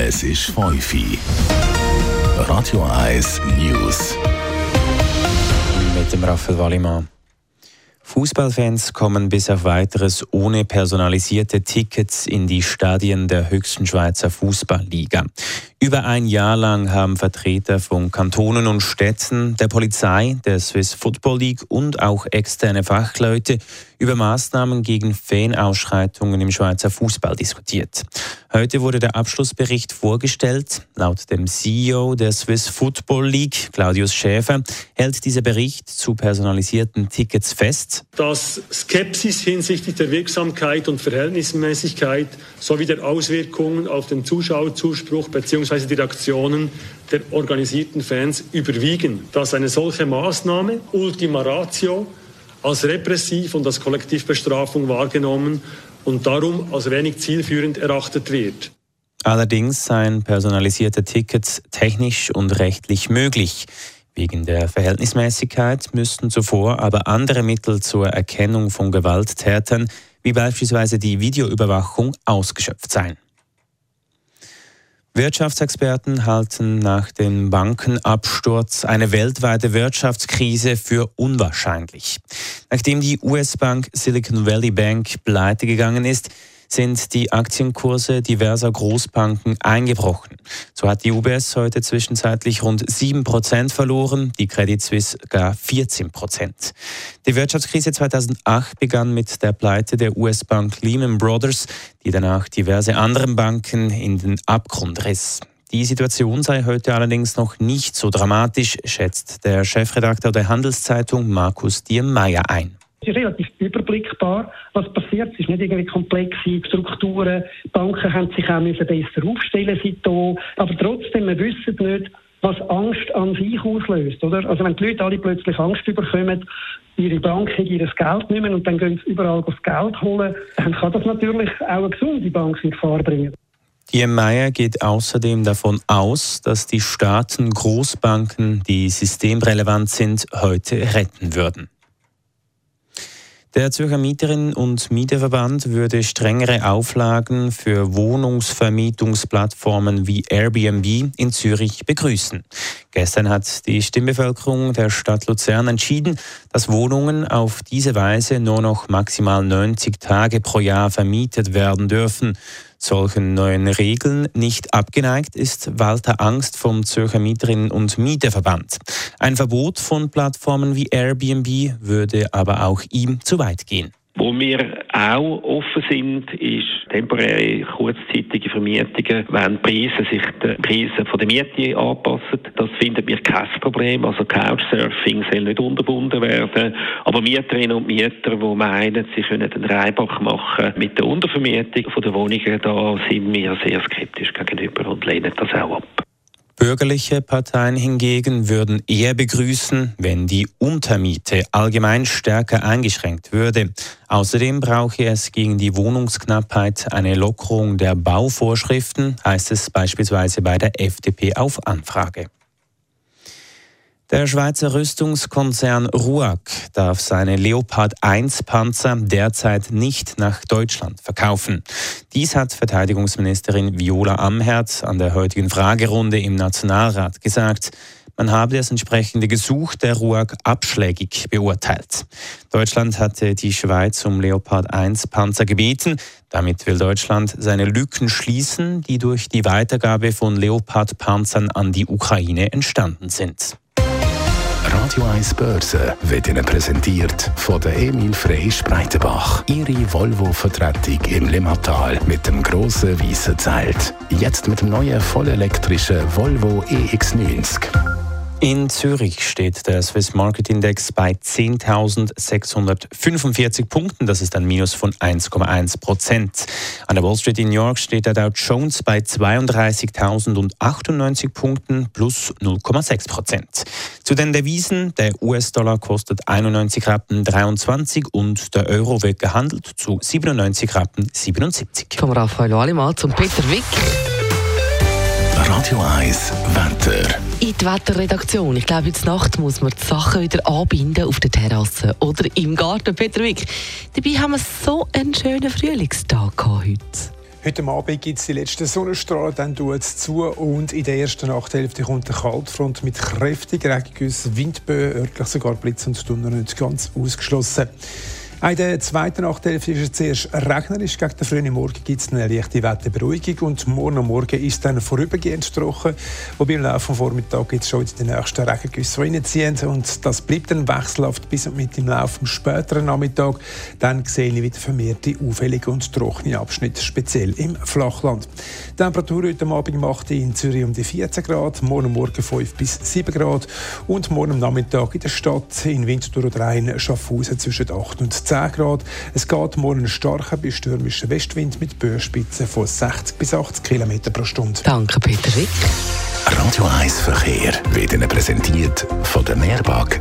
Es ist Feufi. Radio 1 News. Mit dem Raphael Wallimann. Fußballfans kommen bis auf weiteres ohne personalisierte Tickets in die Stadien der höchsten Schweizer Fußballliga. Über ein Jahr lang haben Vertreter von Kantonen und Städten, der Polizei, der Swiss Football League und auch externe Fachleute über Maßnahmen gegen Fanausschreitungen im Schweizer Fußball diskutiert. Heute wurde der Abschlussbericht vorgestellt. Laut dem CEO der Swiss Football League, Claudius Schäfer, hält dieser Bericht zu personalisierten Tickets fest. Dass Skepsis hinsichtlich der Wirksamkeit und Verhältnismäßigkeit sowie der Auswirkungen auf den Zuschauerzuspruch bzw. die Reaktionen der organisierten Fans überwiegen. Dass eine solche Maßnahme Ultima Ratio als repressiv und als Kollektivbestrafung wahrgenommen und darum als wenig zielführend erachtet wird. Allerdings seien personalisierte Tickets technisch und rechtlich möglich. Wegen der Verhältnismäßigkeit müssten zuvor aber andere Mittel zur Erkennung von Gewalttätern, wie beispielsweise die Videoüberwachung, ausgeschöpft sein. Wirtschaftsexperten halten nach dem Bankenabsturz eine weltweite Wirtschaftskrise für unwahrscheinlich. Nachdem die US-Bank Silicon Valley Bank pleite gegangen ist, sind die Aktienkurse diverser Großbanken eingebrochen. So hat die UBS heute zwischenzeitlich rund 7% verloren, die Credit Suisse gar 14%. Die Wirtschaftskrise 2008 begann mit der Pleite der US-Bank Lehman Brothers, die danach diverse anderen Banken in den Abgrund riss. Die Situation sei heute allerdings noch nicht so dramatisch, schätzt der Chefredakteur der Handelszeitung Markus Diemeyer ein. Ist relativ überblickbar, was passiert. Es ist nicht irgendwie komplexe Strukturen. Die Banken haben sich auch besser aufstellen seitdem. Aber trotzdem, wir wissen nicht, was Angst an sich auslöst, oder? Also wenn die Leute alle plötzlich Angst bekommen, ihre Bank hat ihr Geld nehmen und dann gehen sie überall das Geld holen, dann kann das natürlich auch eine gesunde Bank in Gefahr bringen. Die Meyer geht außerdem davon aus, dass die Staaten Großbanken, die systemrelevant sind, heute retten würden. Der Zürcher Mieterinnen- und Mieterverband würde strengere Auflagen für Wohnungsvermietungsplattformen wie Airbnb in Zürich begrüßen. Gestern hat die Stimmbevölkerung der Stadt Luzern entschieden, dass Wohnungen auf diese Weise nur noch maximal 90 Tage pro Jahr vermietet werden dürfen. Solchen neuen Regeln nicht abgeneigt ist Walter Angst vom Zürcher Mieterinnen- und Mieterverband. Ein Verbot von Plattformen wie Airbnb würde aber auch ihm zu weit gehen. Wo wir auch offen sind, ist temporäre, kurzzeitige Vermietungen, wenn die Preise sich den Preisen der Miete anpassen. Das finden wir kein Problem. Also Couchsurfing soll nicht unterbunden werden. Aber Mieterinnen und Mieter, die meinen, sie können einen Reibach machen mit der Untervermietung der Wohnungen, da sind wir sehr skeptisch gegenüber und lehnen das auch ab. Bürgerliche Parteien hingegen würden eher begrüßen, wenn die Untermiete allgemein stärker eingeschränkt würde. Außerdem brauche es gegen die Wohnungsknappheit eine Lockerung der Bauvorschriften, heißt es beispielsweise bei der FDP auf Anfrage. Der Schweizer Rüstungskonzern RUAG darf seine Leopard 1 Panzer derzeit nicht nach Deutschland verkaufen. Dies hat Verteidigungsministerin Viola Amherd an der heutigen Fragerunde im Nationalrat gesagt. Man habe das entsprechende Gesuch der RUAG abschlägig beurteilt. Deutschland hatte die Schweiz um Leopard 1 Panzer gebeten. Damit will Deutschland seine Lücken schließen, die durch die Weitergabe von Leopard Panzern an die Ukraine entstanden sind. Radio 1 Börse wird Ihnen präsentiert von der Emil Frey Spreitenbach. Ihre Volvo-Vertretung im Limmatal mit dem grossen weißen Zelt. Jetzt mit dem neuen vollelektrischen Volvo EX90. In Zürich steht der Swiss Market Index bei 10.645 Punkten. Das ist ein Minus von 1,1 Prozent. An der Wall Street in New York steht der Dow Jones bei 32.098 Punkten plus 0,6 Prozent. Zu den Devisen, der US-Dollar kostet 91 Rappen 23 und der Euro wird gehandelt zu 97 Rappen 77. Vom Raphael Wallimann zum Peter Wick. Radio 1 Wetter. In die Wetterredaktion. Ich glaube, jetzt Nacht muss man die Sachen wieder anbinden auf der Terrasse oder im Garten. Peter Wick, dabei haben wir so einen schönen Frühlingstag heute. Heute Abend gibt es die letzten Sonnenstrahlen, dann tut es zu und in der ersten Nachthälfte kommt eine Kaltfront mit kräftigen Regengüssen, Windböen, örtlich sogar Blitz und Donner nicht ganz ausgeschlossen. In der zweiten Nachthälfte ist es zuerst regnerisch. Gegen den frühen Morgen gibt es eine leichte Wetterberuhigung und morgen Morgen ist es dann vorübergehend trocken. Wobei im Laufe des Vormittags jetzt schon die nächsten Regengüsse reinziehen. Und das bleibt dann wechselhaft bis und mit im Laufe des späteren Nachmittag. Dann sehe ich wieder vermehrte auffällige und trockene Abschnitte, speziell im Flachland. Die Temperatur heute Abend macht in Zürich um die 14 Grad, morgen Morgen 5 bis 7 Grad und morgen Nachmittag in der Stadt in Winterthur oder Rhein Schaffhausen zwischen 8 und 10 Grad. Es geht morgen einen starken bis stürmischen Westwind mit Böenspitzen von 60 bis 80 km pro Stunde. Danke, Peter Wick. Radio 1 Verkehr wird Ihnen präsentiert von der Mehrbank.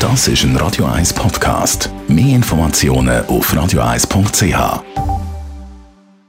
Das ist ein Radio 1 Podcast. Mehr Informationen auf radio1.ch.